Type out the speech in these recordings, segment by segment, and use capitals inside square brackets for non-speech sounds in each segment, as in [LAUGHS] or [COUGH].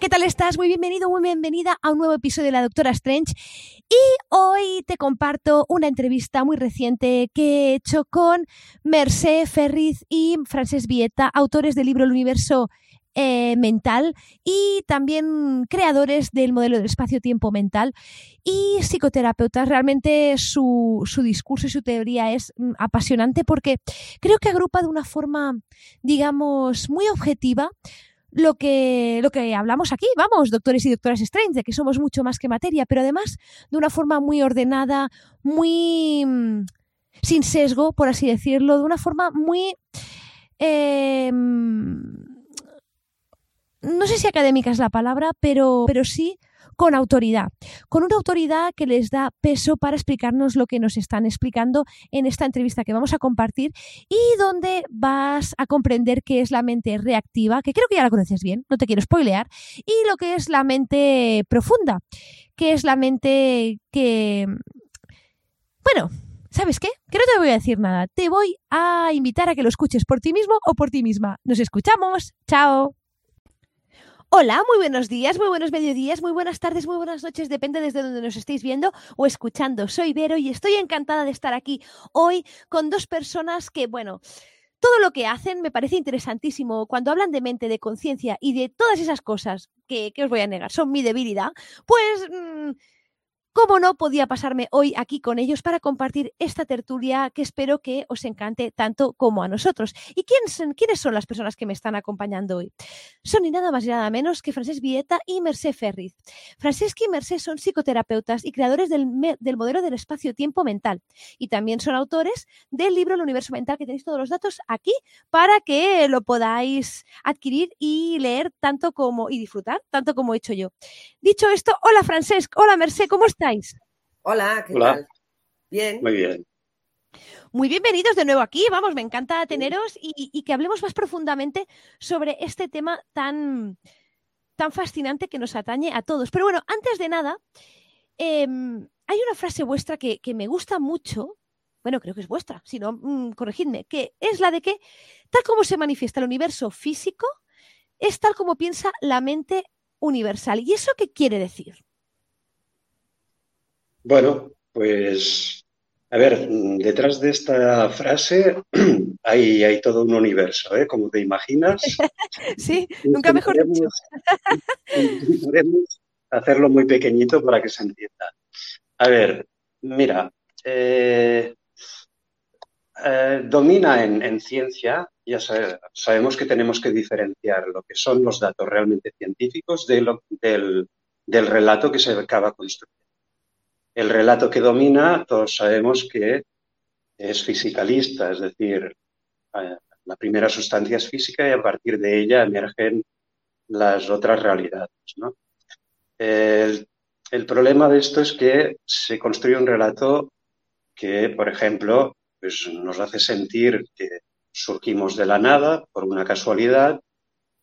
¿Qué tal estás? Muy bienvenido, muy bienvenida a un nuevo episodio de La Doctora Strange. Y hoy te comparto una entrevista muy reciente que he hecho con Mercé Ferriz y Frances Vieta, autores del libro El Universo eh, mental y también creadores del modelo del espacio-tiempo mental y psicoterapeutas. Realmente su, su, discurso y su teoría es mm, apasionante porque creo que agrupa de una forma, digamos, muy objetiva lo que, lo que hablamos aquí, vamos, doctores y doctoras Strange, que somos mucho más que materia, pero además de una forma muy ordenada, muy mm, sin sesgo, por así decirlo, de una forma muy... Eh, no sé si académica es la palabra, pero, pero sí con autoridad, con una autoridad que les da peso para explicarnos lo que nos están explicando en esta entrevista que vamos a compartir y donde vas a comprender qué es la mente reactiva, que creo que ya la conoces bien, no te quiero spoilear, y lo que es la mente profunda, que es la mente que... Bueno, ¿Sabes qué? Que no te voy a decir nada. Te voy a invitar a que lo escuches por ti mismo o por ti misma. Nos escuchamos. Chao. Hola, muy buenos días, muy buenos mediodías, muy buenas tardes, muy buenas noches, depende desde donde nos estéis viendo o escuchando. Soy Vero y estoy encantada de estar aquí hoy con dos personas que, bueno, todo lo que hacen me parece interesantísimo. Cuando hablan de mente, de conciencia y de todas esas cosas que, os voy a negar, son mi debilidad, pues... Mm, ¿Cómo no podía pasarme hoy aquí con ellos para compartir esta tertulia que espero que os encante tanto como a nosotros? ¿Y quiénes son las personas que me están acompañando hoy? Son ni nada más ni nada menos que Francesc Vieta y Mercé Ferriz. Francesc y Mercé son psicoterapeutas y creadores del, del modelo del espacio-tiempo mental y también son autores del libro El universo mental que tenéis todos los datos aquí para que lo podáis adquirir y leer tanto como y disfrutar tanto como he hecho yo. Dicho esto, hola Francesc, hola Mercé, ¿cómo estás? Hola, ¿qué tal? Bien. Muy bien. Muy bienvenidos de nuevo aquí. Vamos, me encanta teneros y, que hablemos más profundamente sobre este tema tan, tan fascinante que nos atañe a todos. Pero bueno, antes de nada, em, hay una frase vuestra que, me gusta mucho. Bueno, creo que es vuestra, si no, mm, corregidme, que es la de que tal como se manifiesta el universo físico, es tal como piensa la mente universal. ¿Y eso qué quiere decir? Bueno, pues, a ver, detrás de esta frase [CLEARS THROAT] hay, hay todo un universo, ¿eh? Como te imaginas. [LAUGHS] sí, nunca mejor dicho. [LAUGHS] Podemos hacerlo muy pequeñito para que se entienda. A ver, mira, eh, eh, domina en, ciencia, ya sabemos que tenemos que diferenciar lo que son los datos realmente científicos de lo, del, del relato que se acaba construyendo. El relato que domina, todos sabemos que es fisicalista, es decir, eh, la primera sustancia es física y a partir de ella emergen las otras realidades. El, problema de esto es que se construye un relato que, por ejemplo, pues nos hace sentir que surgimos de la nada por una casualidad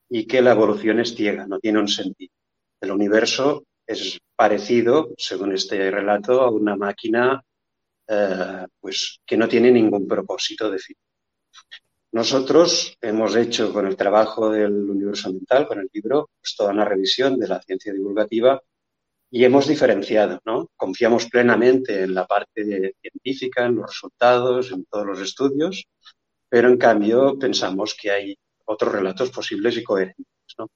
y que la evolución es ciega, no tiene un sentido. El universo es parecido, según este relato, a una máquina eh, pues, que no tiene ningún propósito definido. Nosotros hemos hecho con el trabajo del universo mental, con el libro, pues, toda una revisión de la ciencia divulgativa y hemos diferenciado, ¿no? Confiamos plenamente en la parte científica, en los resultados, en todos los estudios, pero en cambio pensamos que hay otros relatos posibles y coherentes, ¿no?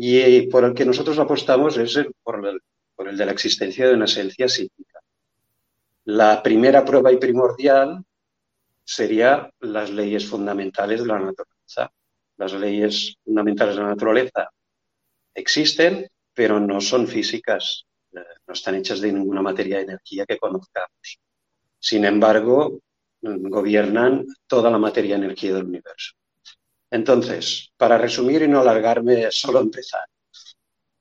Y por el que nosotros apostamos es por, el, de la existencia de una esencia psíquica. La primera prueba y primordial sería las leyes fundamentales de la naturaleza. Las leyes fundamentales de la naturaleza existen, pero no son físicas, eh, no están hechas de ninguna materia de energía que conozcamos. Sin embargo, gobiernan toda la materia y energía del universo. Entonces, para resumir y no alargarme, solo empezar.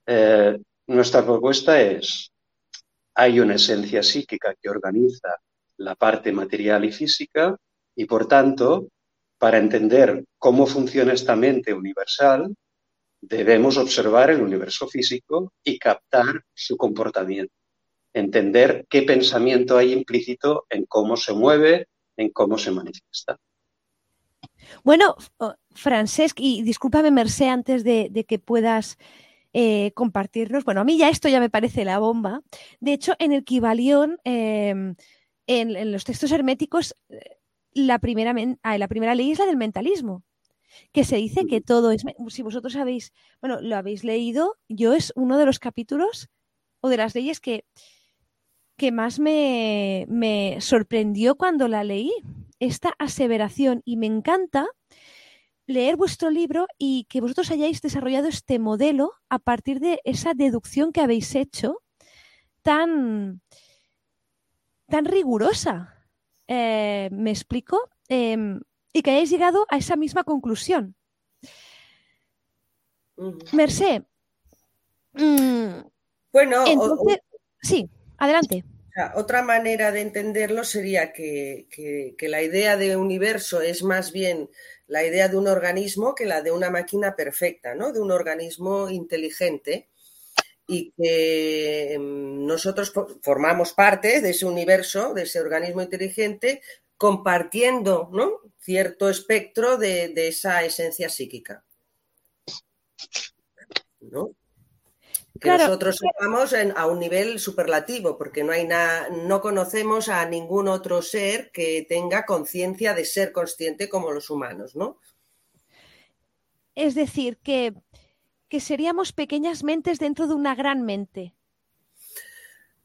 Eh, nuestra propuesta es, hay una esencia psíquica que organiza la parte material y física y, por tanto, para entender cómo funciona esta mente universal, debemos observar el universo físico y captar su comportamiento, entender qué pensamiento hay implícito en cómo se mueve, en cómo se manifiesta. Bueno, Francesc, y discúlpame, Mercé, antes de, que puedas eh, compartirnos. Bueno, a mí ya esto ya me parece la bomba. De hecho, en el Kibalión, em, en, los textos herméticos, eh, la primera, ah, la primera ley es la del mentalismo, que se dice que todo es. Si vosotros habéis, bueno, lo habéis leído, yo es uno de los capítulos o de las leyes que, que más me, me sorprendió cuando la leí, esta aseveración, y me encanta leer vuestro libro y que vosotros hayáis desarrollado este modelo a partir de esa deducción que habéis hecho tan, tan rigurosa. Eh, ¿Me explico? Em, y que hayáis llegado a esa misma conclusión. Mercé. Mm, bueno, sí. Adelante. Otra manera de entenderlo sería que, la idea de universo es más bien la idea de un organismo que la de una máquina perfecta, ¿no? De un organismo inteligente y que mm, nosotros formamos parte de ese universo, de ese organismo inteligente, compartiendo ¿no? cierto espectro de, de esa esencia psíquica. ¿no? Que nosotros estamos a un nivel superlativo, porque no hay nada, no conocemos a ningún otro ser que tenga conciencia de ser consciente como los humanos, ¿no? Es decir, que, que seríamos pequeñas mentes dentro de una gran mente.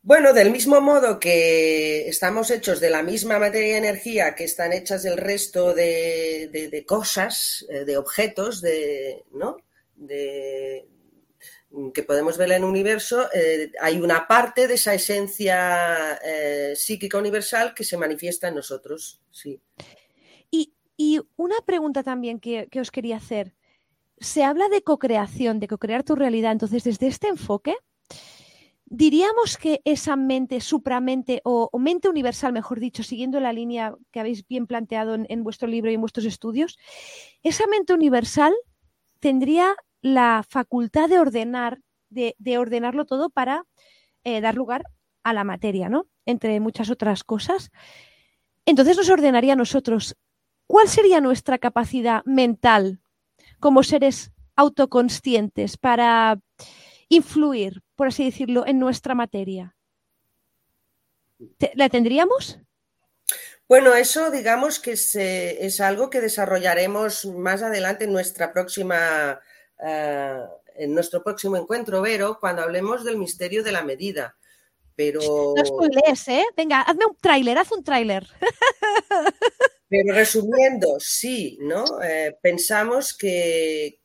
Bueno, del mismo modo que estamos hechos de la misma materia y energía que están hechas del resto de, de cosas, eh, de objetos, de, ¿no? de, que podemos ver en el universo, eh, hay una parte de esa esencia eh, psíquica universal que se manifiesta en nosotros. Sí. Y, una pregunta también que, os quería hacer. Se habla de co-creación, de co-crear tu realidad. Entonces, desde este enfoque, diríamos que esa mente, supramente o, mente universal, mejor dicho, siguiendo la línea que habéis bien planteado en vuestro libro y en vuestros estudios, esa mente universal tendría la facultad de ordenar, de, ordenarlo todo para eh, dar lugar a la materia, ¿no? Entre muchas otras cosas. Entonces nos ordenaría a nosotros. ¿Cuál sería nuestra capacidad mental como seres autoconscientes para influir, por así decirlo, en nuestra materia? ¿La tendríamos? Bueno, eso digamos que es algo que desarrollaremos más adelante en nuestra próxima eh, en nuestro próximo encuentro, Vero, cuando hablemos del misterio de la medida. Pero... No ¿eh? Venga, hazme un tráiler, haz un tráiler. [LAUGHS] Pero resumiendo, sí, ¿no? Eh, pensamos que,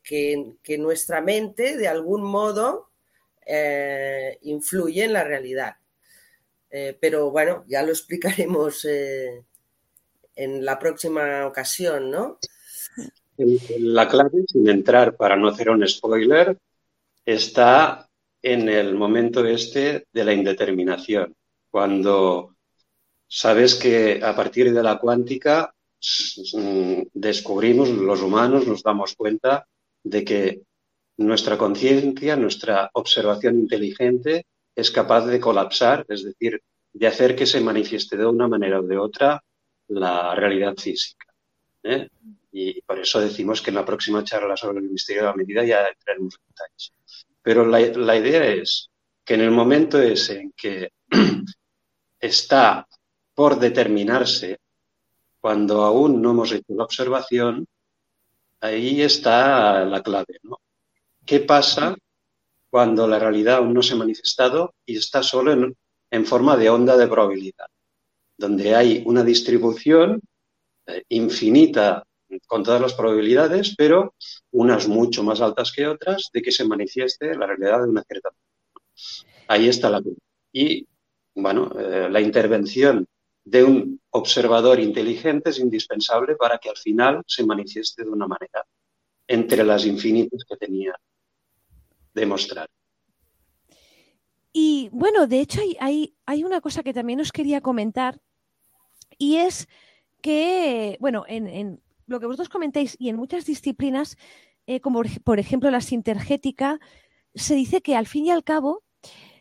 nuestra mente, de algún modo, eh, influye en la realidad. pero bueno, ya lo explicaremos en la próxima ocasión, ¿no? La clave, sin entrar para no hacer un spoiler, está en el momento este de la indeterminación, cuando sabes que a partir de la cuántica descubrimos, los humanos nos damos cuenta de que nuestra conciencia, nuestra observación inteligente es capaz de colapsar, es decir, de hacer que se manifieste de una manera o de otra la realidad física. ¿eh? Y por eso decimos que en la próxima charla sobre el misterio de la medida ya entraremos en detalles. Pero la, idea es que en el momento ese en que [CLEARS THROAT] está por determinarse, cuando aún no hemos hecho la observación, ahí está la clave. ¿no? ¿Qué pasa cuando la realidad aún no se ha manifestado y está solo en, en forma de onda de probabilidad? donde hay una distribución eh, infinita con todas las probabilidades, pero unas mucho más altas que otras de que se manifieste la realidad de una cierta. Ahí está la Y, bueno, eh, la intervención de un observador inteligente es indispensable para que al final se manifieste de una manera entre las infinitas que tenía de mostrar. Y bueno, de hecho hay, hay, una cosa que también os quería comentar y es que, bueno, en, lo que vosotros comentáis y en muchas disciplinas, eh, como por ejemplo la sintergética, se dice que al fin y al cabo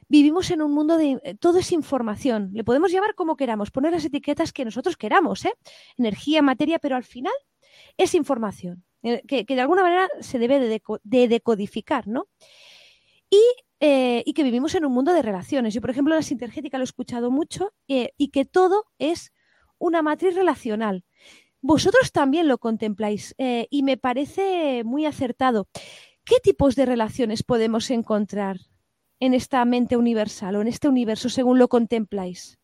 vivimos en un mundo de eh, todo es información. Le podemos llamar como queramos, poner las etiquetas que nosotros queramos, ¿eh? energía, materia, pero al final es información, eh, que, de alguna manera se debe de, decodificar, ¿no? Y, y, que vivimos en un mundo de relaciones. Yo, por ejemplo, la sintergética lo he escuchado mucho y que todo es una matriz relacional. Vosotros también lo contempláis y me parece muy acertado. ¿Qué tipos de relaciones podemos encontrar en esta mente universal o en este universo según lo contempláis?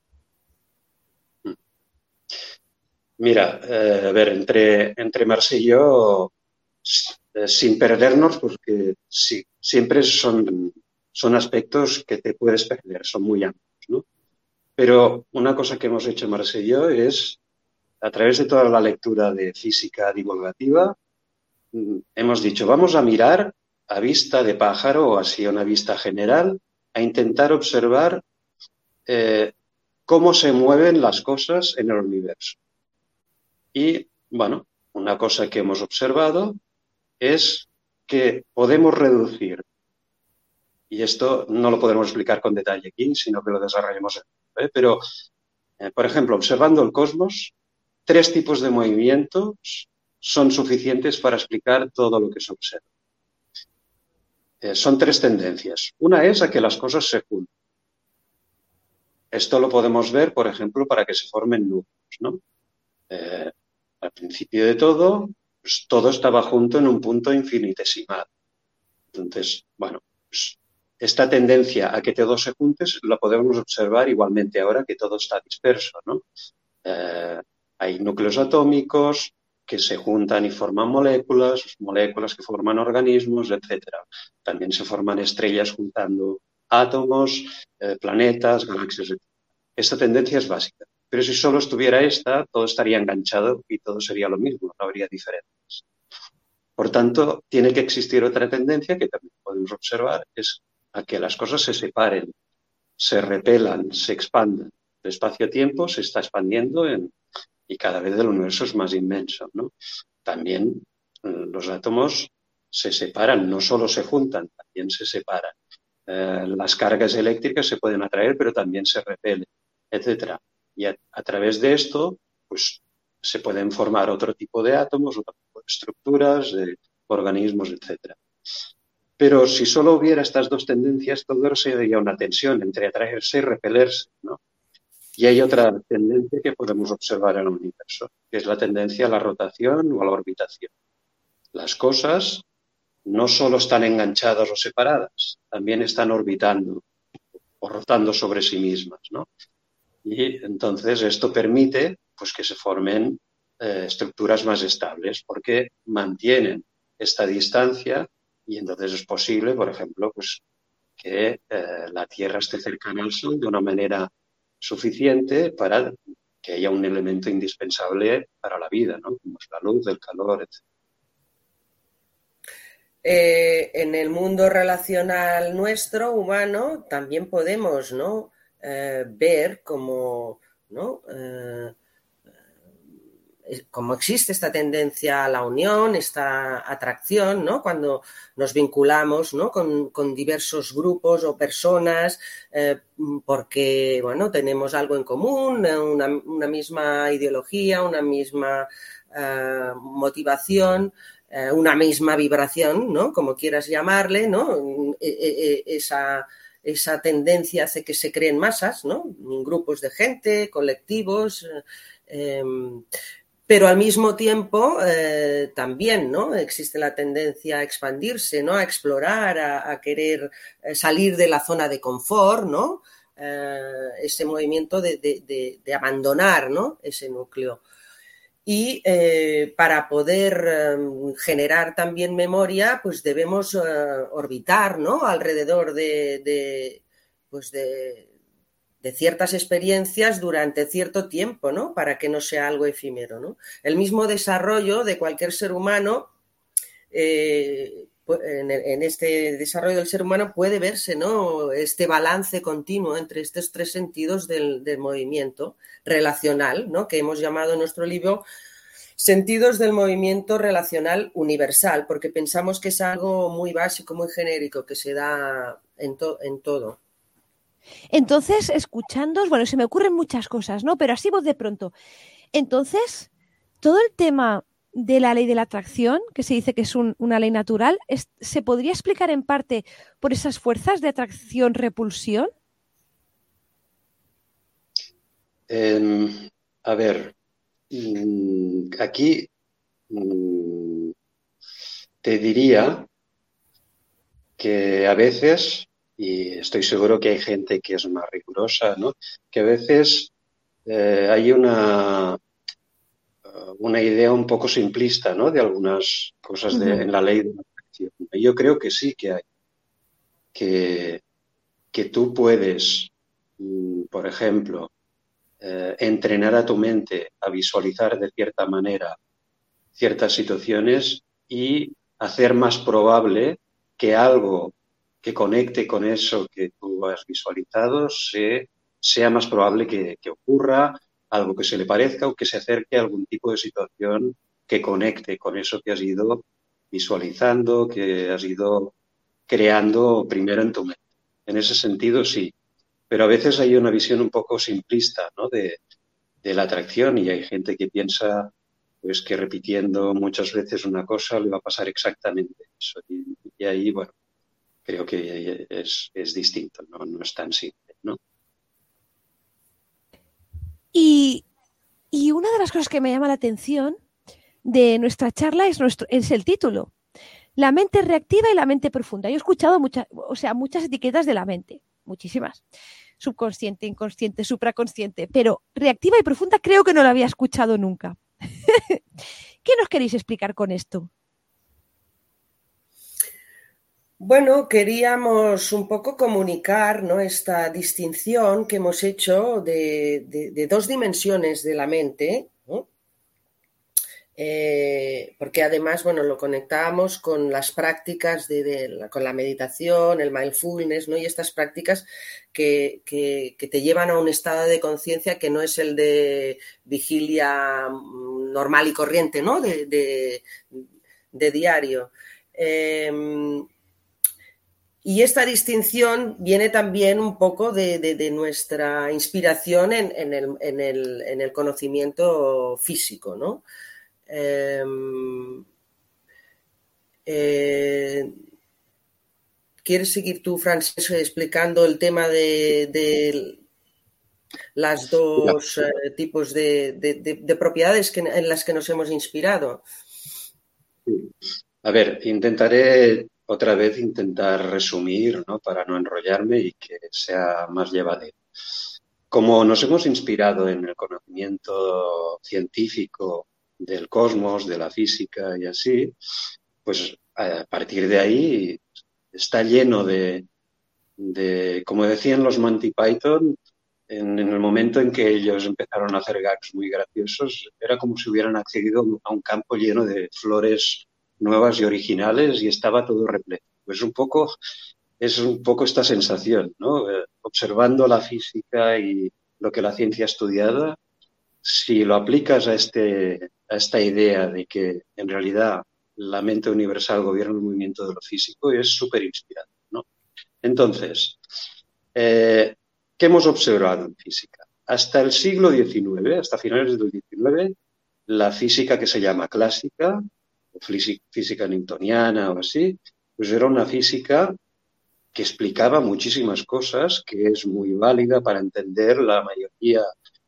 Mira, eh, a ver, entre, entre Marce y yo, eh, sin perdernos, porque sí, siempre son, son aspectos que te puedes perder, son muy amplios, ¿no? Pero una cosa que hemos hecho Marce y yo es, a través de toda la lectura de física divulgativa, hemos dicho, vamos a mirar a vista de pájaro o así a una vista general, a intentar observar eh, cómo se mueven las cosas en el universo. Y, bueno, una cosa que hemos observado es que podemos reducir, y esto no lo podemos explicar con detalle aquí, sino que lo desarrollemos, ¿eh? pero, eh, por ejemplo, observando el cosmos, tres tipos de movimientos son suficientes para explicar todo lo que se observa. Eh, son tres tendencias. Una es a que las cosas se junten. Esto lo podemos ver, por ejemplo, para que se formen núcleos. Eh, al principio de todo, pues, todo estaba junto en un punto infinitesimal. Entonces, bueno, pues, esta tendencia a que todo se junte la podemos observar igualmente ahora que todo está disperso. Eh, hay núcleos atómicos, que se juntan y forman moléculas, moléculas que forman organismos, etc. También se forman estrellas juntando átomos, eh, planetas, galaxias, etc. Esta tendencia es básica. Pero si solo estuviera esta, todo estaría enganchado y todo sería lo mismo, no habría diferencias. Por tanto, tiene que existir otra tendencia que también podemos observar, es a que las cosas se separen, se repelan, se expandan. El espacio-tiempo se está expandiendo en, y cada vez el universo es más inmenso. ¿no? También mm, los átomos se separan, no solo se juntan, también se separan. Eh, las cargas eléctricas se pueden atraer, pero también se repelen, etc. Y a, través de esto, pues se pueden formar otro tipo de átomos, otro tipo de estructuras, de organismos, etc. Pero si solo hubiera estas dos tendencias, todo sería una tensión entre atraerse y repelerse, ¿no? Y hay otra tendencia que podemos observar en el universo, que es la tendencia a la rotación o a la orbitación. Las cosas no solo están enganchadas o separadas, también están orbitando o rotando sobre sí mismas. ¿no? Y entonces esto permite pues, que se formen eh, estructuras más estables porque mantienen esta distancia y entonces es posible, por ejemplo, pues, que eh, la Tierra esté cercana al Sol de una manera suficiente para que haya un elemento indispensable para la vida, ¿no? como es la luz, el calor, etc. Eh, en el mundo relacional nuestro, humano, también podemos ¿no? Eh, ver como ¿no? Eh, como existe esta tendencia a la unión, esta atracción, ¿no? Cuando nos vinculamos ¿no? con, diversos grupos o personas eh, porque, bueno, tenemos algo en común, una, misma ideología, una misma eh, motivación, eh, una misma vibración, ¿no? Como quieras llamarle, ¿no? E, e, e, esa, esa tendencia hace que se creen masas, ¿no? Grupos de gente, colectivos. Em, pero al mismo tiempo eh, también ¿no? existe la tendencia a expandirse, ¿no? a explorar, a, querer eh, salir de la zona de confort, ¿no? eh, ese movimiento de, abandonar ¿no? ese núcleo. Y para poder generar también memoria, pues debemos orbitar ¿no? alrededor de, pues de, ciertas experiencias durante cierto tiempo, ¿no? Para que no sea algo efímero, ¿no? El mismo desarrollo de cualquier ser humano pues, en, este desarrollo del ser humano puede verse ¿no? este balance continuo entre estos tres sentidos del, movimiento relacional, ¿no? que hemos llamado en nuestro libro sentidos del movimiento relacional universal, porque pensamos que es algo muy básico, muy genérico, que se da en, en todo. Entonces, escuchando, bueno, se me ocurren muchas cosas, ¿no? Pero así vos de pronto. Entonces, todo el tema de la ley de la atracción, que se dice que es una ley natural, ¿se podría explicar en parte por esas fuerzas de atracción-repulsión? Em, a ver, mm, aquí mm, te diría que a veces, y estoy seguro que hay gente que es más rigurosa, ¿no? que a veces eh, hay una, una idea un poco simplista ¿no? de algunas cosas de, en la ley de la atracción. Yo creo que sí que hay. Que, que tú puedes, mm, por ejemplo, eh, entrenar a tu mente a visualizar de cierta manera ciertas situaciones y hacer más probable que algo que conecte con eso que tú has visualizado sea más probable que, ocurra algo que se le parezca o que se acerque a algún tipo de situación que conecte con eso que has ido visualizando, que has ido creando primero en tu mente. En ese sentido, sí. Pero a veces hay una visión un poco simplista ¿no? de, la atracción y hay gente que piensa pues que repitiendo muchas veces una cosa le va a pasar exactamente eso. Y, ahí, bueno, creo que es, es distinto, ¿no? no es tan simple, ¿no? Y, una de las cosas que me llama la atención de nuestra charla es, nuestro, es el título. La mente reactiva y la mente profunda. Yo he escuchado muchas, o sea, muchas etiquetas de la mente, muchísimas. Subconsciente, inconsciente, supraconsciente, pero reactiva y profunda creo que no la había escuchado nunca. [LAUGHS] ¿Qué nos queréis explicar con esto? Bueno, queríamos un poco comunicar ¿no? esta distinción que hemos hecho de, dos dimensiones de la mente, eh, porque además bueno, lo conectábamos con las prácticas de, con la meditación, el mindfulness ¿no? y estas prácticas que, te llevan a un estado de conciencia que no es el de vigilia mm, normal y corriente ¿no? de, diario. Em, y esta distinción viene también un poco de, nuestra inspiración en, el, conocimiento físico, ¿no? Em, eh, ¿Quieres seguir tú, Francesco, explicando el tema de, las dos eh, tipos de, propiedades en las que nos hemos inspirado? A ver, intentaré otra vez intentar resumir, ¿no? para no enrollarme y que sea más llevadero. Como nos hemos inspirado en el conocimiento científico del cosmos, de la física y así, pues a partir de ahí está lleno de, como decían los Monty Python, en, en, el momento en que ellos empezaron a hacer gags muy graciosos, era como si hubieran accedido a un campo lleno de flores nuevas y originales y estaba todo repleto. Pues un poco, es un poco esta sensación, ¿no? Eh, observando la física y lo que la ciencia ha estudiado, si lo aplicas a, este, a esta idea de que en realidad la mente universal gobierna el movimiento de lo físico, es súper inspirante, ¿no? Entonces, eh, ¿qué hemos observado en física? Hasta el siglo XIX, hasta finales del XIX, la física que se llama clásica física newtoniana o así, pues era una física que explicaba muchísimas cosas, que es muy válida para entender la mayoría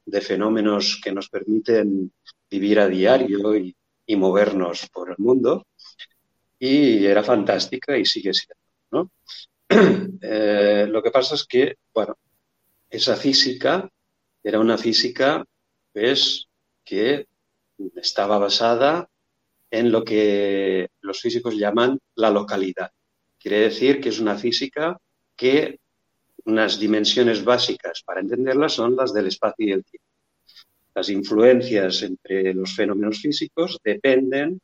de fenómenos que nos permiten vivir a diario y, movernos por el mundo. Y era fantástica y sigue siendo. ¿no? [CLEARS THROAT] Eh, lo que pasa es que, bueno, esa física era una física pues, que estaba basada en lo que los físicos llaman la localidad. Quiere decir que es una física que unas dimensiones básicas para entenderla son las del espacio y el tiempo. Las influencias entre los fenómenos físicos dependen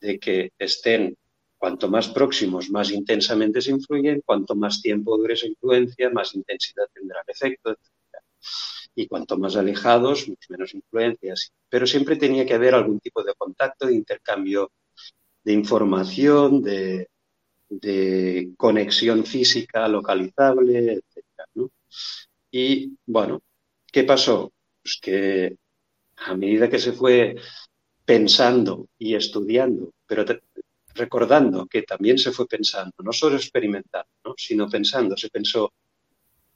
de que estén cuanto más próximos, más intensamente se influyen, cuanto más tiempo dure esa influencia, más intensidad tendrá el efecto, etc. Y cuanto más alejados, menos influencias. Pero siempre tenía que haber algún tipo de contacto, de intercambio de información, de, conexión física localizable, etc. Y bueno, ¿qué pasó? Pues que a medida que se fue pensando y estudiando, pero recordando que también se fue pensando, no solo experimentando, sino pensando, se pensó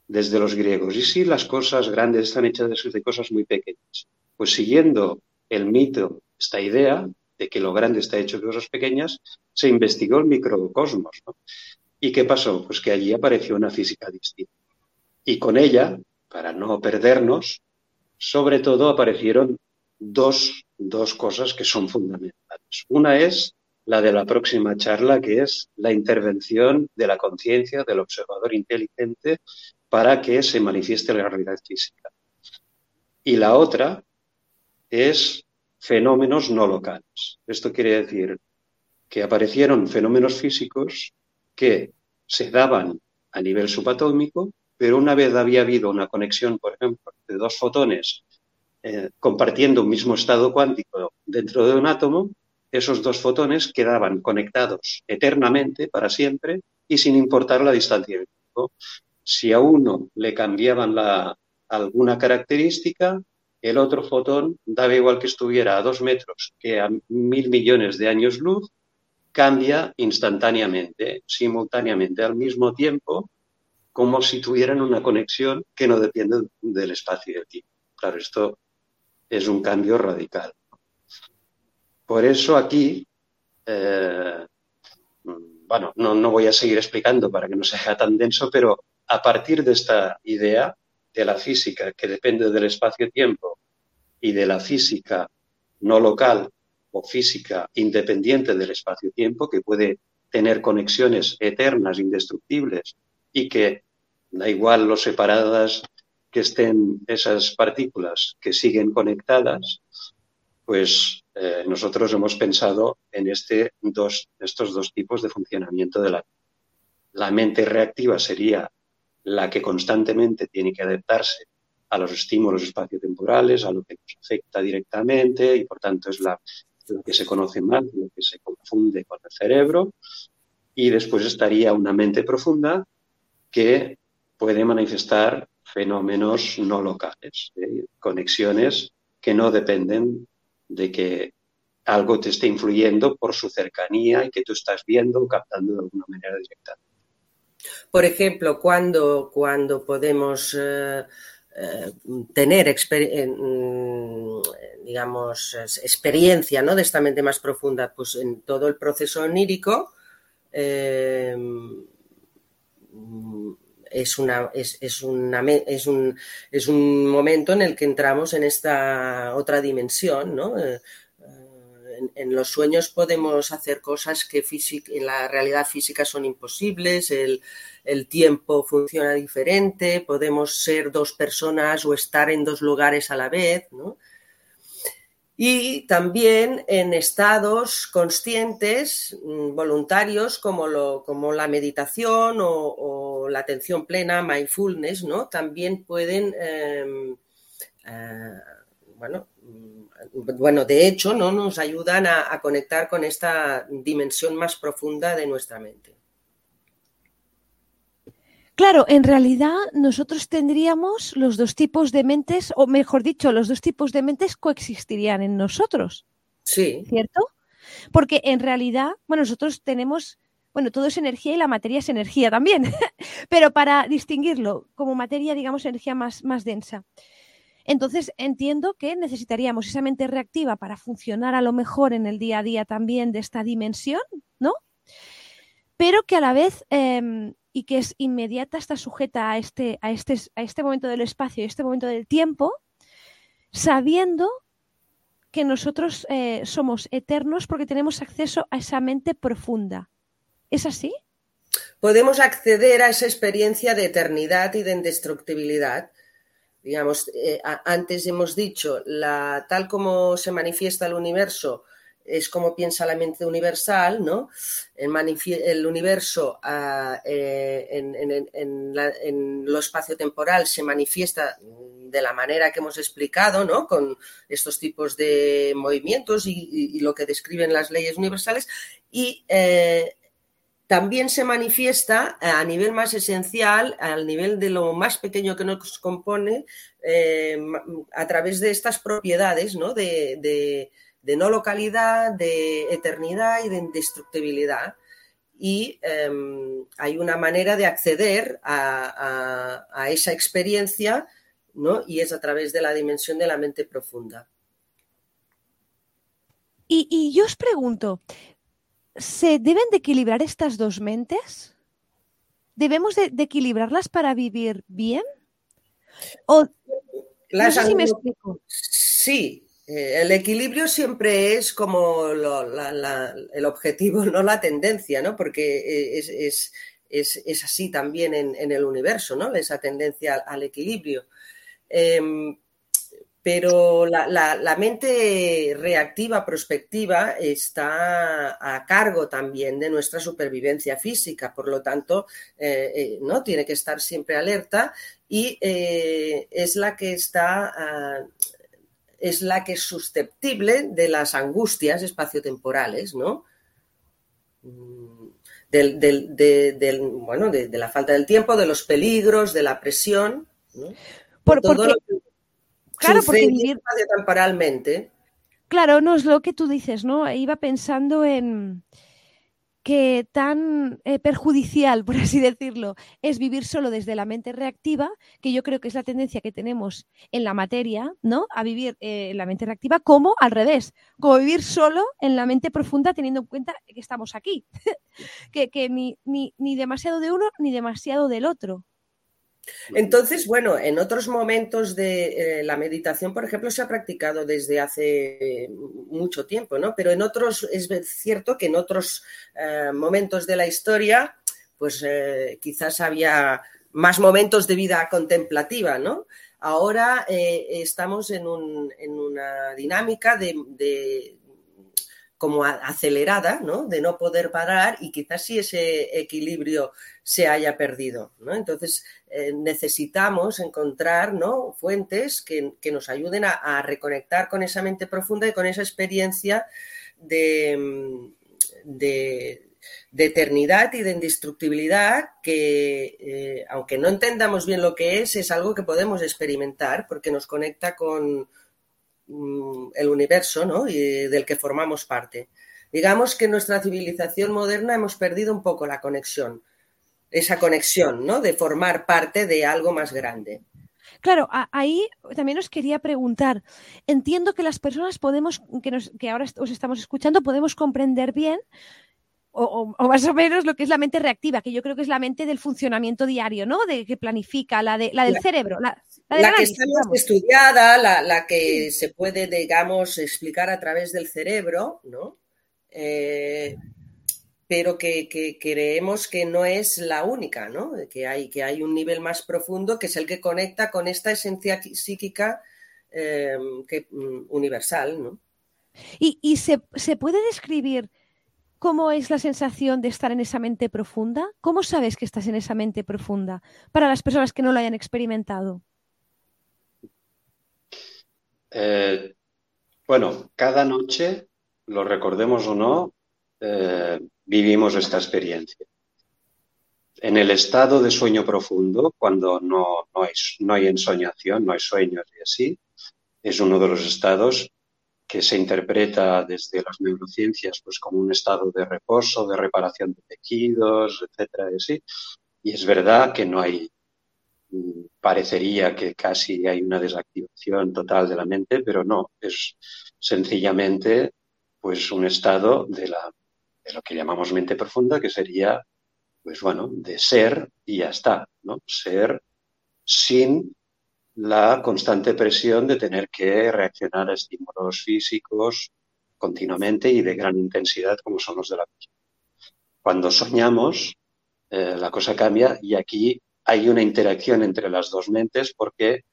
desde los griegos, ¿y si las cosas grandes están hechas de cosas muy pequeñas? Pues siguiendo el mito, esta idea de que lo grande está hecho de cosas pequeñas, se investigó el microcosmos. ¿Y qué pasó? Pues que allí apareció una física distinta. Y con ella, para no perdernos, sobre todo aparecieron dos, dos cosas que son fundamentales. Una es la de la próxima charla, que es la intervención de la conciencia del observador inteligente para que se manifieste la realidad física. Y la otra es fenómenos no locales. Esto quiere decir que aparecieron fenómenos físicos que se daban a nivel subatómico, pero una vez había habido una conexión, por ejemplo, de dos fotones eh, compartiendo un mismo estado cuántico dentro de un átomo, esos dos fotones quedaban conectados eternamente, para siempre, y sin importar la distancia del tiempo. Si a uno le cambiaban alguna característica, el otro fotón, daba igual que estuviera a dos metros que a mil millones de años luz, cambia instantáneamente, simultáneamente, al mismo tiempo, como si tuvieran una conexión que no depende del espacio y del tiempo. Claro, esto es un cambio radical. Por eso aquí, eh, bueno, no, voy a seguir explicando para que no sea tan denso, pero a partir de esta idea de la física que depende del espacio-tiempo y de la física no local o física independiente del espacio-tiempo, que puede tener conexiones eternas, indestructibles, y que da igual lo separadas que estén esas partículas que siguen conectadas, pues eh, nosotros hemos pensado en este dos, estos dos tipos de funcionamiento de la La mente reactiva sería la que constantemente tiene que adaptarse a los estímulos espaciotemporales, a lo que nos afecta directamente y por tanto es la, que se conoce más, lo que se confunde con el cerebro. Y después estaría una mente profunda que puede manifestar fenómenos no locales, ¿eh? conexiones que no dependen de que algo te esté influyendo por su cercanía y que tú estás viendo o captando de alguna manera directa. Por ejemplo, cuando, cuando podemos eh, eh, tener mm, digamos, experiencia ¿no? de esta mente más profunda, pues en todo el proceso onírico, es, una, es, es, una, es, un, es un momento en el que entramos en esta otra dimensión, ¿no? En, los sueños podemos hacer cosas que en la realidad física son imposibles, el, tiempo funciona diferente, podemos ser dos personas o estar en dos lugares a la vez, ¿no? y también en estados conscientes, mm, voluntarios, como, la meditación o, la atención plena, mindfulness, ¿no? También pueden, em, eh, bueno, bueno, de hecho, ¿no? Nos ayudan a conectar con esta dimensión más profunda de nuestra mente. Claro, en realidad nosotros tendríamos los dos tipos de mentes, o mejor dicho, los dos tipos de mentes coexistirían en nosotros. Sí. ¿Cierto? Porque en realidad, bueno, nosotros tenemos, bueno, todo es energía y la materia es energía también, [LAUGHS] pero para distinguirlo como materia, digamos, energía más, más densa. Entonces entiendo que necesitaríamos esa mente reactiva para funcionar a lo mejor en el día a día también de esta dimensión, ¿no? pero que a la vez em, y que es inmediata, está sujeta a este, a este, a este momento del espacio y este momento del tiempo, sabiendo que nosotros eh, somos eternos porque tenemos acceso a esa mente profunda. ¿Es así? Podemos acceder a esa experiencia de eternidad y de indestructibilidad. Digamos, eh, antes hemos dicho, la, tal como se manifiesta el universo, es como piensa la mente universal, ¿no? El, universo ah, eh, en, lo espacio-temporal se manifiesta de la manera que hemos explicado, ¿no? Con estos tipos de movimientos y, lo que describen las leyes universales. Y eh, también se manifiesta a nivel más esencial, al nivel de lo más pequeño que nos compone, eh, a través de estas propiedades, ¿no? de de no localidad, de eternidad y de indestructibilidad. Y em, hay una manera de acceder a, esa experiencia, ¿no? Y es a través de la dimensión de la mente profunda. Y, yo os pregunto, ¿se deben de equilibrar estas dos mentes? ¿Debemos de, equilibrarlas para vivir bien? O, no sé si me explico. Sí, eh, el equilibrio siempre es como el objetivo, [LAUGHS] no la tendencia, ¿no? Porque eh, es, así también en, el universo, ¿no? Esa tendencia al, equilibrio. Em, pero la, mente reactiva, prospectiva, está a cargo también de nuestra supervivencia física, por lo tanto, eh, ¿no? Tiene que estar siempre alerta y es la que está ah, es la que es susceptible de las angustias espaciotemporales, ¿no? Mm, del, bueno, de, la falta del tiempo, de los peligros, de la presión, ¿no? Por, todo lo que claro, porque vivir temporalmente. Claro, no es lo que tú dices, ¿no? Iba pensando en, que tan eh, perjudicial, [LAUGHS] por así decirlo, es vivir solo desde la mente reactiva, que yo creo que es la tendencia que tenemos en la materia, ¿no? A vivir eh, en la mente reactiva, como al revés, como vivir solo en la mente profunda, teniendo en cuenta que estamos aquí, [LAUGHS] que, que ni, ni, ni demasiado de uno ni demasiado del otro. Entonces, bueno, en otros momentos de eh, la meditación, por ejemplo, se ha practicado desde hace mucho tiempo, ¿no? Pero en otros, es cierto que en otros eh, momentos de la historia, pues eh, quizás había más momentos de vida contemplativa, ¿no? Ahora estamos en, una dinámica de, como acelerada, ¿no? De no poder parar y quizás sí ese equilibrio se haya perdido, ¿no? Entonces eh, necesitamos encontrar, ¿no? Fuentes que, nos ayuden a, reconectar con esa mente profunda y con esa experiencia de, de, eternidad y de indestructibilidad que, eh, aunque no entendamos bien lo que es, es algo que podemos experimentar porque nos conecta con, Mm, el universo ¿no? y del que formamos parte. Digamos que en nuestra civilización moderna hemos perdido un poco la conexión, esa conexión ¿no? de formar parte de algo más grande. Claro, ahí también os quería preguntar. Entiendo que las personas podemos, que, que ahora os estamos escuchando, podemos comprender bien o, más o menos lo que es la mente reactiva, que yo creo que es la mente del funcionamiento diario, ¿no? De que planifica, la, de, la del cerebro. La, que está más estudiada, la, que se puede, digamos, explicar a través del cerebro, ¿no? Eh, pero que, creemos que no es la única, ¿no? Que hay, que hay un nivel más profundo que es el que conecta con esta esencia psíquica eh, que, mm, universal, ¿no? Y, y se, se puede describir ¿Cómo es la sensación de estar en esa mente profunda? ¿Cómo sabes que estás en esa mente profunda para las personas que no lo hayan experimentado? Eh, bueno, cada noche, lo recordemos o no, eh, vivimos esta experiencia. En el estado de sueño profundo, cuando no, no, hay, no hay ensoñación, no hay sueños y así, es uno de los estados que se interpreta desde las neurociencias pues como un estado de reposo, de reparación de tejidos, etcétera, y así. Y es verdad que no hay, mm, parecería que casi hay una desactivación total de la mente, pero no, es sencillamente pues un estado de, la, de lo que llamamos mente profunda, que sería pues bueno, de ser y ya está, ¿no? Ser sin la constante presión de tener que reaccionar a estímulos físicos continuamente y de gran intensidad como son los de la vida. Cuando soñamos, eh, la cosa cambia y aquí hay una interacción entre las dos mentes porque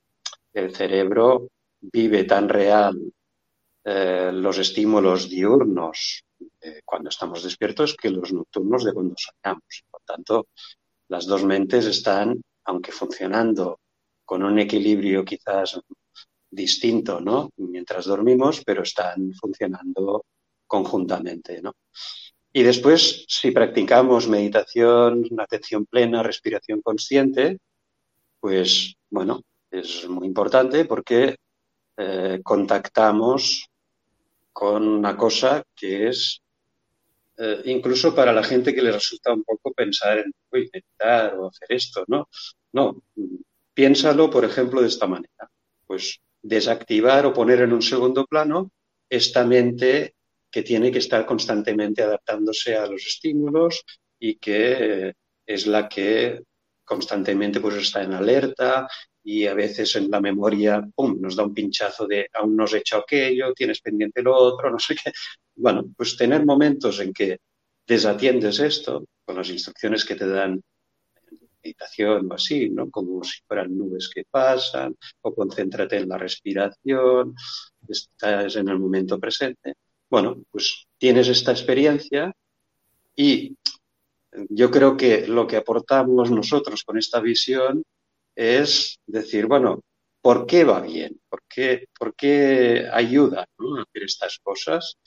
el cerebro vive tan real eh, los estímulos diurnos cuando estamos despiertos que los nocturnos de cuando soñamos. Por tanto, las dos mentes están, aunque funcionando con un equilibrio quizás distinto, ¿no? Mientras dormimos, pero están funcionando conjuntamente, ¿no? Y después, si practicamos meditación, atención plena, respiración consciente, pues bueno, es muy importante porque eh, contactamos con una cosa que es eh, incluso para la gente que le resulta un poco pensar en meditar o hacer esto, ¿no? No, piénsalo, por ejemplo, de esta manera. Pues desactivar o poner en un segundo plano esta mente que tiene que estar constantemente adaptándose a los estímulos y que es la que constantemente pues está en alerta y a veces en la memoria pum, nos da un pinchazo de aún no has hecho aquello, tienes pendiente lo otro, no sé qué. Bueno, pues tener momentos en que desatiendes esto con las instrucciones que te dan meditación o así, ¿no? Como si fueran nubes que pasan, o concéntrate en la respiración, estás en el momento presente. Bueno, pues tienes esta experiencia y yo creo que lo que aportamos nosotros con esta visión es decir, bueno, ¿por qué va bien? ¿Por qué, por qué ayuda a hacer estas cosas?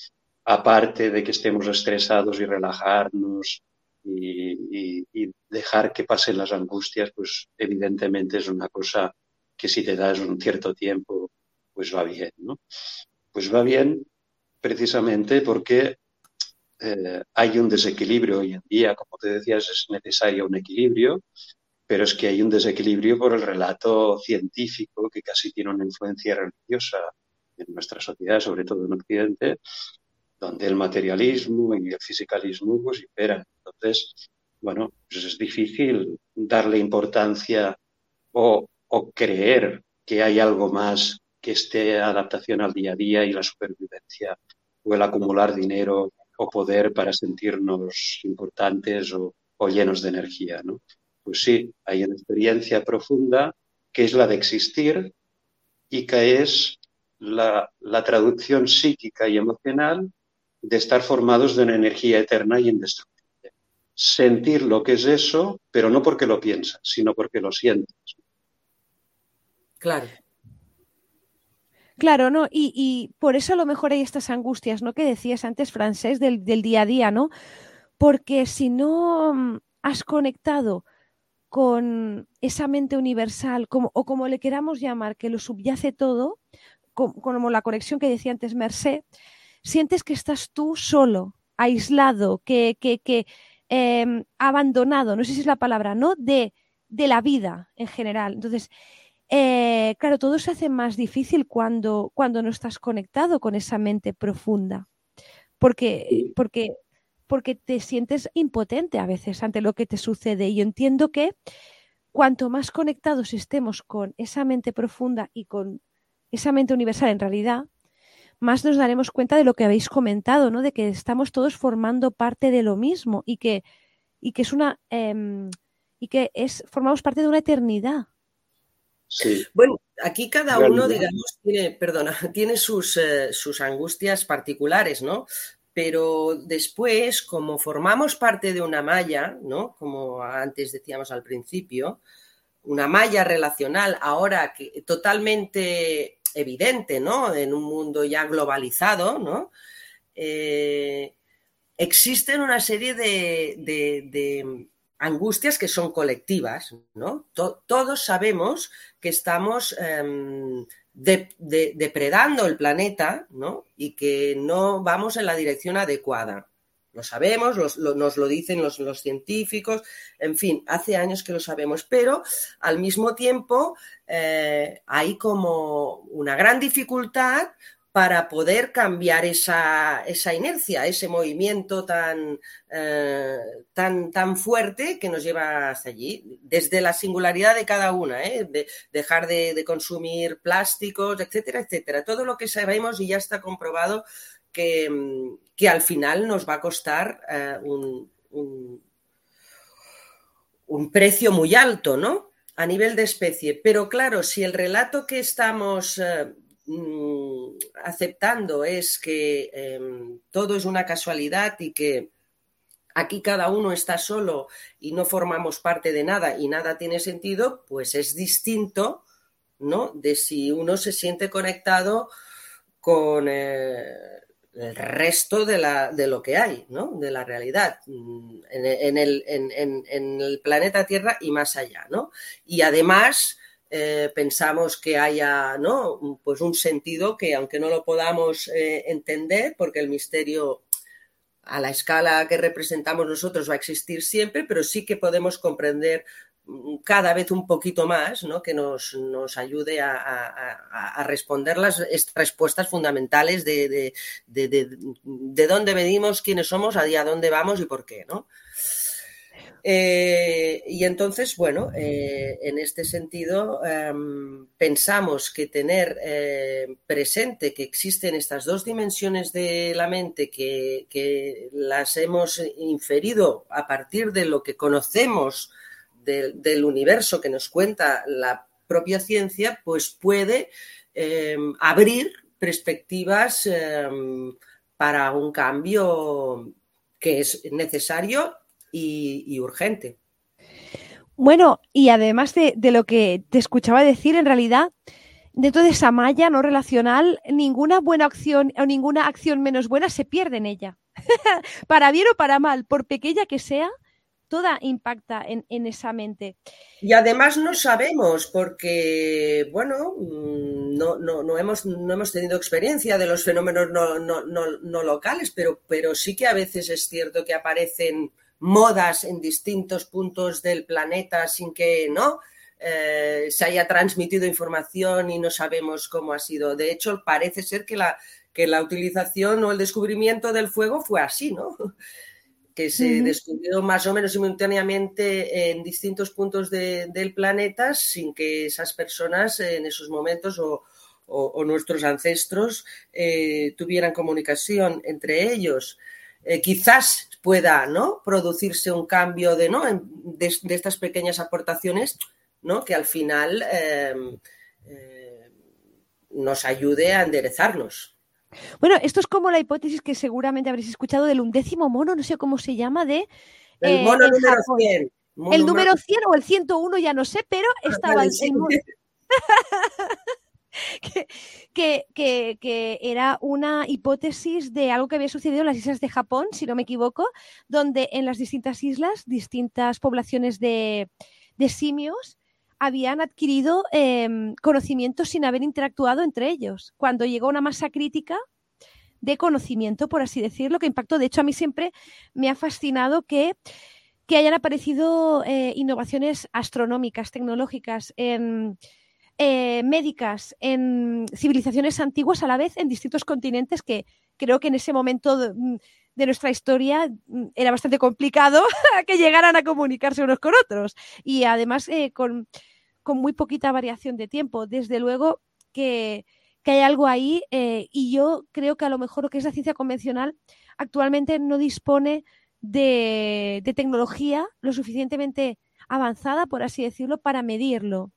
Aparte de que estemos estresados y relajarnos y, dejar que pasen las angustias, pues evidentemente es una cosa que si te das un cierto tiempo, pues va bien, ¿no? Pues va bien precisamente porque eh, hay un desequilibrio hoy en día, como te decías, es necesario un equilibrio, pero es que hay un desequilibrio por el relato científico que casi tiene una influencia religiosa en nuestra sociedad, sobre todo en Occidente, donde el materialismo y el fisicalismo pues imperan. Entonces, bueno, pues es difícil darle importancia o, o creer que hay algo más que esté adaptación al día a día y la supervivencia o el acumular dinero o poder para sentirnos importantes o, o llenos de energía, ¿no? Pues sí, hay una experiencia profunda que es la de existir y que es la, la traducción psíquica y emocional de estar formados de una energía eterna y indestructible. Sentir lo que es eso, pero no porque lo piensas, sino porque lo sientes. Claro. Claro, ¿no? Y, y, por eso a lo mejor hay estas angustias, ¿no? Que decías antes, francés, del, del día a día, ¿no? Porque si no mm, has conectado con esa mente universal, como, o como le queramos llamar, que lo subyace todo, como, como la conexión que decía antes Merced, sientes que estás tú solo, aislado, que, que, que eh, abandonado, no sé si es la palabra, ¿no? De, de la vida en general. Entonces, eh, claro, todo se hace más difícil cuando, cuando no estás conectado con esa mente profunda. Porque, porque, porque te sientes impotente a veces ante lo que te sucede. Y yo entiendo que cuanto más conectados estemos con esa mente profunda y con esa mente universal en realidad, más nos daremos cuenta de lo que habéis comentado, ¿no? De que estamos todos formando parte de lo mismo y que, y que es una eh, y que es formamos parte de una eternidad. Sí. Bueno, aquí cada uno, digamos, tiene, perdona, [LAUGHS] tiene sus, eh, sus angustias particulares, ¿no? Pero después, como formamos parte de una malla, ¿no? Como antes decíamos al principio, una malla relacional, ahora que totalmente evidente, ¿no? En un mundo ya globalizado, ¿no? Eh, existen una serie de, angustias que son colectivas, ¿no? To todos sabemos que estamos de, depredando el planeta, ¿no? Y que no vamos en la dirección adecuada. Lo sabemos, nos lo dicen los, científicos, en fin, hace años que lo sabemos, pero al mismo tiempo eh, hay como una gran dificultad para poder cambiar esa, inercia, ese movimiento tan, eh, tan, tan fuerte que nos lleva hasta allí, desde la singularidad de cada una, ¿eh? de dejar de, consumir plásticos, etcétera, etcétera. Todo lo que sabemos y ya está comprobado que, que al final nos va a costar eh, un, un, precio muy alto, ¿no? A nivel de especie. Pero claro, si el relato que estamos Mm, aceptando es que em, todo es una casualidad y que aquí cada uno está solo y no formamos parte de nada y nada tiene sentido, pues es distinto, ¿no? De si uno se siente conectado con eh, el resto de, la, de, lo que hay, ¿no? De la realidad mm, en, el, en, el, planeta Tierra y más allá, ¿no? Y además eh, pensamos que haya ¿no? pues un sentido que aunque no lo podamos eh, entender, porque el misterio a la escala que representamos nosotros va a existir siempre, pero sí que podemos comprender cada vez un poquito más, ¿no? que nos, nos ayude a, responder las respuestas fundamentales de, de, de, de, dónde venimos, quiénes somos, a dónde vamos y por qué. ¿no? Eh, y entonces, bueno, eh, en este sentido, em, pensamos que tener eh, presente que existen estas dos dimensiones de la mente que, las hemos inferido a partir de lo que conocemos del universo que nos cuenta la propia ciencia, pues puede em, abrir perspectivas em, para un cambio que es necesario y, urgente. Bueno, y además de, lo que te escuchaba decir, en realidad, dentro de esa malla no relacional, ninguna buena acción o ninguna acción menos buena se pierde en ella. [LAUGHS] para bien o para mal, por pequeña que sea, toda impacta en, esa mente. Y además no sabemos, porque, bueno, mm, no, no, hemos, no hemos tenido experiencia de los fenómenos no, no, locales, pero, pero sí que a veces es cierto que aparecen modas en distintos puntos del planeta sin que no eh, se haya transmitido información y no sabemos cómo ha sido. De hecho, parece ser que la, que la utilización o el descubrimiento del fuego fue así, ¿no? Que se descubrió más o menos simultáneamente en distintos puntos del planeta sin que esas personas en esos momentos o, nuestros ancestros eh, tuvieran comunicación entre ellos. Eh, quizás pueda ¿no? producirse un cambio de, ¿no? de, estas pequeñas aportaciones ¿no? que al final em, eh, nos ayude a enderezarnos. Bueno, esto es como la hipótesis que seguramente habréis escuchado del undécimo mono, no sé cómo se llama, de... El eh, mono número 100. el número 100 o el 101 ya no sé, pero ah, estaba el, [LAUGHS] [LAUGHS] que, que, era una hipótesis de algo que había sucedido en las islas de Japón, si no me equivoco, donde en las distintas islas, distintas poblaciones de, simios habían adquirido em, conocimiento sin haber interactuado entre ellos. Cuando llegó una masa crítica de conocimiento, por así decirlo, que impactó. De hecho, a mí siempre me ha fascinado que, hayan aparecido eh, innovaciones astronómicas, tecnológicas eh, médicas en civilizaciones antiguas a la vez en distintos continentes que creo que en ese momento de, mm, nuestra historia mm, era bastante complicado [LAUGHS] que llegaran a comunicarse unos con otros y además eh, con, muy poquita variación de tiempo. Desde luego que, hay algo ahí eh, y yo creo que a lo mejor lo que es la ciencia convencional actualmente no dispone de tecnología lo suficientemente avanzada, por así decirlo, para medirlo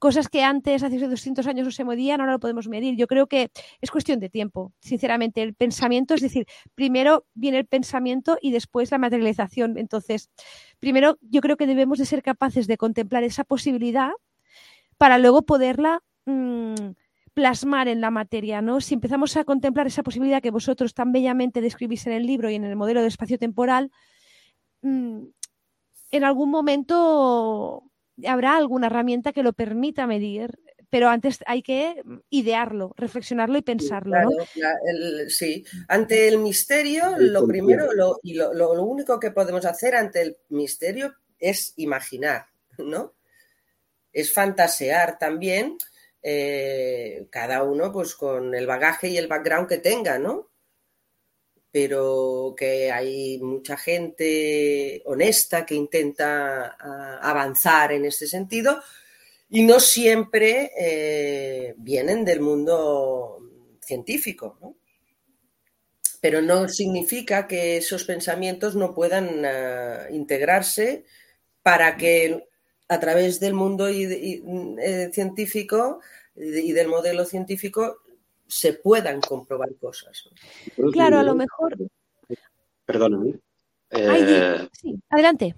cosas que antes, hace 200 años, no se medían, ahora lo podemos medir. Yo creo que es cuestión de tiempo, sinceramente. El pensamiento, es decir, primero viene el pensamiento y después la materialización. Entonces, primero yo creo que debemos de ser capaces de contemplar esa posibilidad para luego poderla mm, plasmar en la materia, ¿no? Si empezamos a contemplar esa posibilidad que vosotros tan bellamente describís en el libro y en el modelo de espacio temporal, mm, en algún momento habrá alguna herramienta que lo permita medir, pero antes hay que idearlo, reflexionarlo y pensarlo. sí, ante el misterio, lo primero lo, y lo, lo, único que podemos hacer ante el misterio es imaginar, ¿no? Es fantasear también eh, cada uno pues con el bagaje y el background que tenga, ¿no? Pero que hay mucha gente honesta que intenta ah, avanzar en ese sentido y no siempre eh, vienen del mundo científico, ¿no? Pero no significa que esos pensamientos no puedan ah, integrarse para que a través del mundo eh, científico y del modelo científico se puedan comprobar cosas. Claro, a lo mejor. Perdóname. Eh, sí, adelante.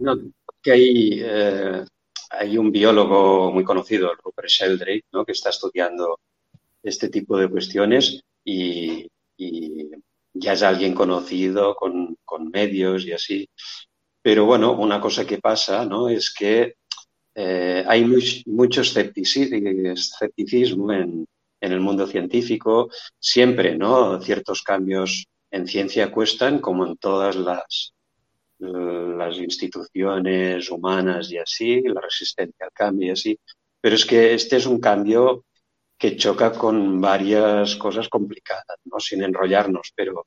No, que hay, eh, hay un biólogo muy conocido, Rupert Sheldrake, ¿no? que está estudiando este tipo de cuestiones y, ya es alguien conocido con, con medios y así, pero bueno, una cosa que pasa ¿no? es que eh, hay mucho escepticismo en, el mundo científico. Siempre, ¿no? Ciertos cambios en ciencia cuestan, como en todas las, las instituciones humanas y así, la resistencia al cambio y así. Pero es que este es un cambio que choca con varias cosas complicadas, ¿no? Sin enrollarnos, pero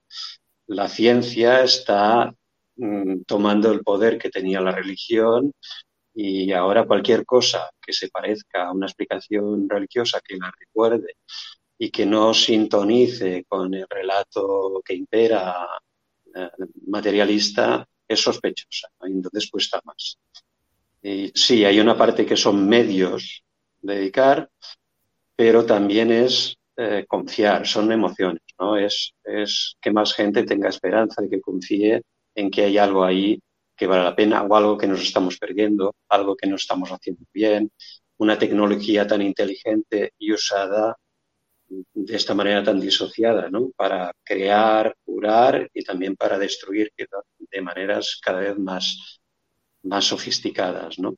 la ciencia está Mm, tomando el poder que tenía la religión y ahora cualquier cosa que se parezca a una explicación religiosa que la recuerde y que no sintonice con el relato que impera eh, materialista es sospechosa. Entonces cuesta más. Y sí, hay una parte que son medios de dedicar, pero también es eh, confiar, son emociones, ¿no? Es, es que más gente tenga esperanza de que confíe en que hay algo ahí que vale la pena o algo que nos estamos perdiendo, algo que no estamos haciendo bien, una tecnología tan inteligente y usada de esta manera tan disociada, ¿no? Para crear, curar y también para destruir de maneras cada vez más, más sofisticadas, ¿no?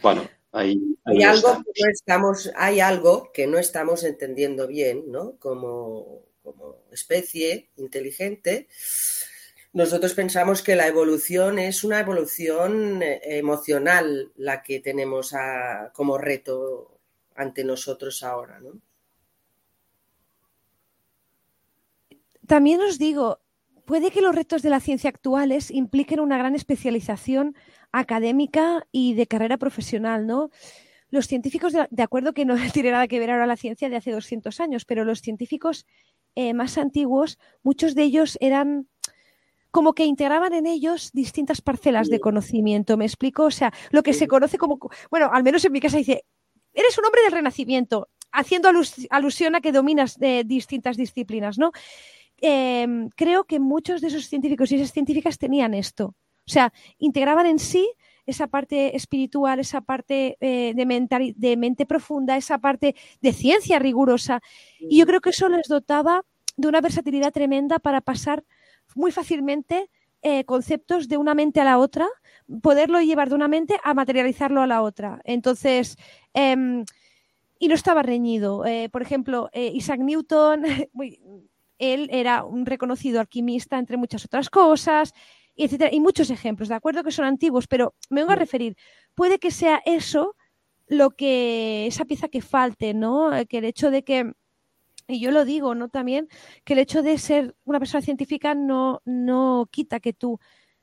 Bueno, hay, algo que no estamos, hay algo que no estamos entendiendo bien, ¿no? Como, como especie inteligente nosotros pensamos que la evolución es una evolución eh, emocional la que tenemos como reto ante nosotros ahora. ¿no? También os digo, puede que los retos de la ciencia actuales impliquen una gran especialización académica y de carrera profesional, ¿no? Los científicos, de, acuerdo que no [LAUGHS] tiene nada que ver ahora la ciencia de hace 200 años, pero los científicos eh, más antiguos, muchos de ellos eran como que integraban en ellos distintas parcelas de conocimiento. ¿Me explico? O sea, lo que se conoce como, bueno, al menos en mi casa dice, eres un hombre del Renacimiento, haciendo alusión a que dominas de distintas disciplinas, ¿no? Em, creo que muchos de esos científicos y esas científicas tenían esto. O sea, integraban en sí esa parte espiritual, esa parte eh, de, de mente profunda, esa parte de ciencia rigurosa. Y yo creo que eso les dotaba de una versatilidad tremenda para pasar muy fácilmente eh, conceptos de una mente a la otra, poderlo llevar de una mente a materializarlo a la otra. Entonces, em, y no estaba reñido. Eh, por ejemplo, eh, Isaac Newton, [LAUGHS] él era un reconocido alquimista, entre muchas otras cosas, y etcétera. Y muchos ejemplos, de acuerdo que son antiguos, pero me vengo a referir, puede que sea eso lo que, esa pieza que falte, ¿no? Que el hecho de que y yo lo digo, ¿no? También que el hecho de ser una persona científica no, no quita que tú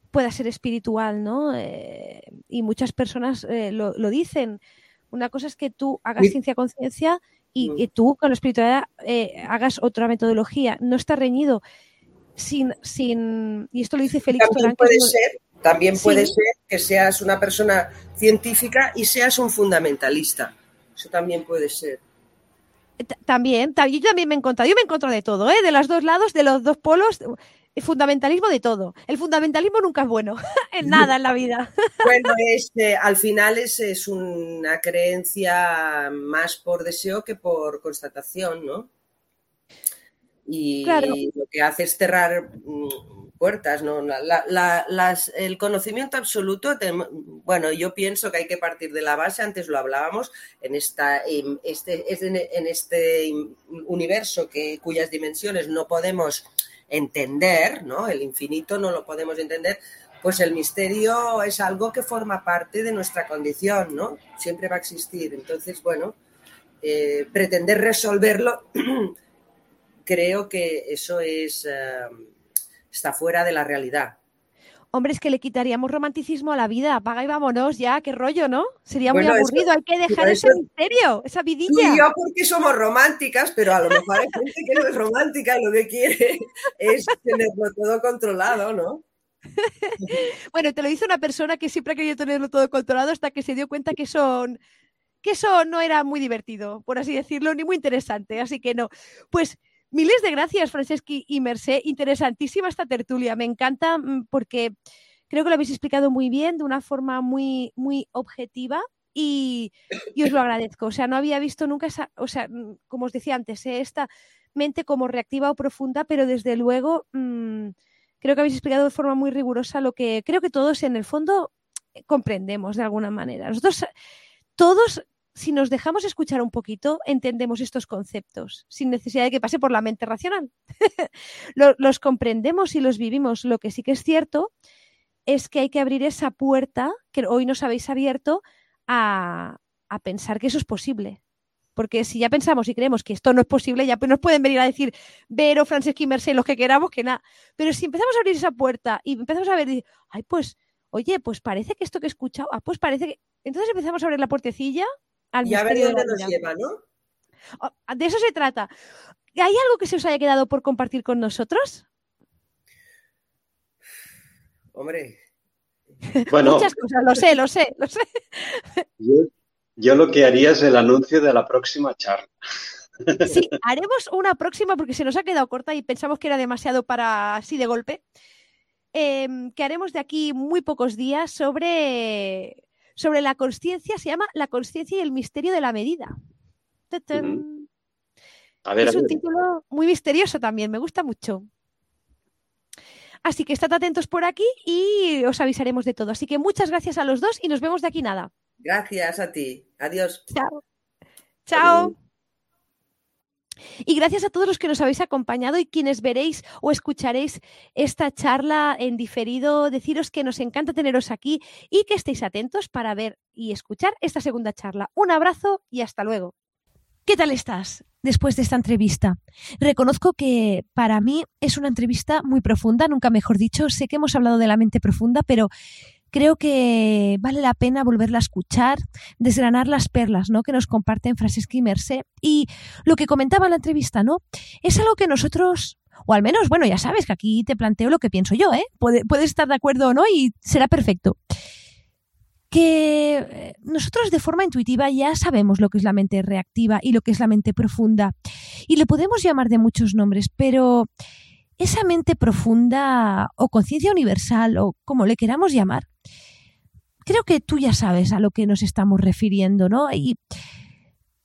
puedas ser espiritual, ¿no? Eh, y muchas personas eh, lo, dicen. Una cosa es que tú hagas ciencia conciencia y que tú con la espiritualidad eh, hagas otra metodología. No está reñido. Sin, sin, y esto lo dice Félix También puede ser, también puede ser que seas una persona científica y seas un fundamentalista. Eso también puede ser. También, yo también me he encontrado, yo me he encontrado de todo, ¿eh? de los dos lados, de los dos polos, el fundamentalismo de todo. El fundamentalismo nunca es bueno, [LAUGHS] en nada en la vida. [LAUGHS] Bueno, este, al final es, es una creencia más por deseo que por constatación, ¿no? Y lo que hace es cerrar mm, puertas, ¿no? el conocimiento absoluto, bueno, yo pienso que hay que partir de la base, antes lo hablábamos, en, esta, este, en este universo que, cuyas dimensiones no podemos entender, ¿no? El infinito no lo podemos entender, pues el misterio es algo que forma parte de nuestra condición, ¿no? Siempre va a existir. Entonces, bueno, eh, pretender resolverlo, [CLEARS THROAT] creo que eso es, eh, está fuera de la realidad. Hombre, es que le quitaríamos romanticismo a la vida. Apaga y vámonos ya, qué rollo, ¿no? Sería muy aburrido. hay que dejar ese misterio, esa vidilla. Tú y yo porque somos románticas, pero a lo mejor hay gente que no es romántica y lo que quiere es tenerlo todo controlado, ¿no? [LAUGHS] bueno, te lo dice una persona que siempre ha querido tenerlo todo controlado hasta que se dio cuenta que son que eso no era muy divertido, por así decirlo, ni muy interesante. Así que no. Pues Miles de gracias, Franceschi y Mercé. Interesantísima esta tertulia. Me encanta mm, porque creo que lo habéis explicado muy bien, de una forma muy, muy objetiva. Y, os lo agradezco. O sea, no había visto nunca esa, o sea, mm, como os decía antes, ¿eh? esta mente como reactiva o profunda, pero desde luego mm, creo que habéis explicado de forma muy rigurosa lo que creo que todos en el fondo comprendemos de alguna manera. Nosotros todos si nos dejamos escuchar un poquito, entendemos estos conceptos, sin necesidad de que pase por la mente racional. [LAUGHS] los, comprendemos y los vivimos. Lo que sí que es cierto es que hay que abrir esa puerta que hoy nos habéis abierto a, pensar que eso es posible. Porque si ya pensamos y creemos que esto no es posible, ya pues nos pueden venir a decir Vero, Francesca y Merced, los que queramos, que nada. Pero si empezamos a abrir esa puerta y empezamos a ver, ay, pues, oye, pues parece que esto que he escuchado, ah, pues parece que. Entonces empezamos a abrir la puertecilla y a ver dónde nos lleva, ¿no? Oh, de eso se trata. ¿Hay algo que se os haya quedado por compartir con nosotros? Hombre. [LAUGHS] Bueno, Muchas cosas, lo sé, lo sé, lo sé. Yo, lo que haría es el anuncio de la próxima charla. [LAUGHS] Sí, haremos una próxima porque se nos ha quedado corta y pensamos que era demasiado para así de golpe. Em, que haremos de aquí muy pocos días sobre sobre la consciencia, se llama La consciencia y el misterio de la medida. es un título muy misterioso también, me gusta mucho. Así que estad atentos por aquí y os avisaremos de todo. Así que muchas gracias a los dos y nos vemos de aquí nada. Gracias a ti. Adiós. Chao. Chao. Y gracias a todos los que nos habéis acompañado y quienes veréis o escucharéis esta charla en diferido, deciros que nos encanta teneros aquí y que estéis atentos para ver y escuchar esta segunda charla. Un abrazo y hasta luego. ¿Qué tal estás después de esta entrevista? Reconozco que para mí es una entrevista muy profunda, nunca mejor dicho. Sé que hemos hablado de la mente profunda, pero creo que vale la pena volverla a escuchar, desgranar las perlas ¿no? que nos comparten Francesca y Mercé. Y lo que comentaba en la entrevista, ¿no? Es algo que nosotros, o al menos, bueno, ya sabes que aquí te planteo lo que pienso yo, ¿eh? puedes estar de acuerdo o no y será perfecto. Que eh, nosotros de forma intuitiva ya sabemos lo que es la mente reactiva y lo que es la mente profunda. Y le podemos llamar de muchos nombres, pero esa mente profunda o conciencia universal o como le queramos llamar, creo que tú ya sabes a lo que nos estamos refiriendo, ¿no? Y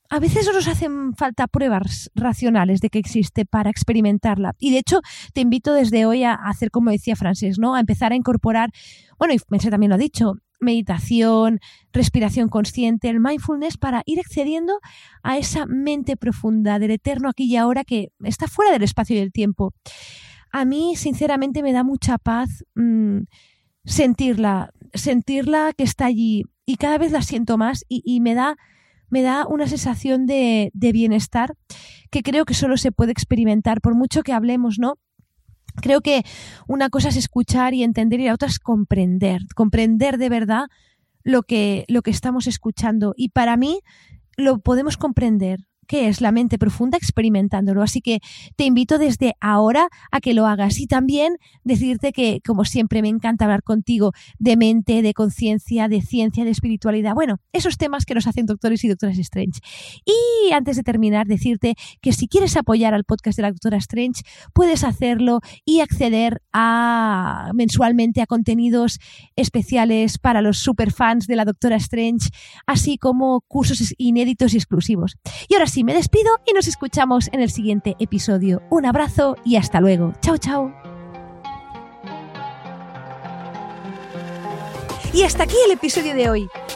a veces nos hacen falta pruebas racionales de que existe para experimentarla. Y de hecho, te invito desde hoy a hacer como decía Frances, ¿no? A empezar a incorporar, bueno, y Merced también lo ha dicho, meditación, respiración consciente, el mindfulness para ir accediendo a esa mente profunda del eterno aquí y ahora que está fuera del espacio y del tiempo. A mí, sinceramente, me da mucha paz mm, sentirla, sentirla que está allí y cada vez la siento más y, me da me da una sensación de, de, bienestar que creo que solo se puede experimentar, por mucho que hablemos, ¿no? Creo que una cosa es escuchar y entender y la otra es comprender, comprender de verdad lo que, lo que estamos escuchando. Y para mí lo podemos comprender qué es la mente profunda experimentándolo. Así que te invito desde ahora a que lo hagas y también decirte que, como siempre, me encanta hablar contigo de mente, de conciencia, de ciencia, de espiritualidad. Bueno, esos temas que nos hacen doctores y doctoras Strange. Y antes de terminar, decirte que si quieres apoyar al podcast de la doctora Strange, puedes hacerlo y acceder a mensualmente a contenidos especiales para los superfans de la doctora Strange, así como cursos inéditos y exclusivos. Y ahora sí, me despido y nos escuchamos en el siguiente episodio. Un abrazo y hasta luego. Chao, chao. Y hasta aquí el episodio de hoy.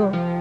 哦。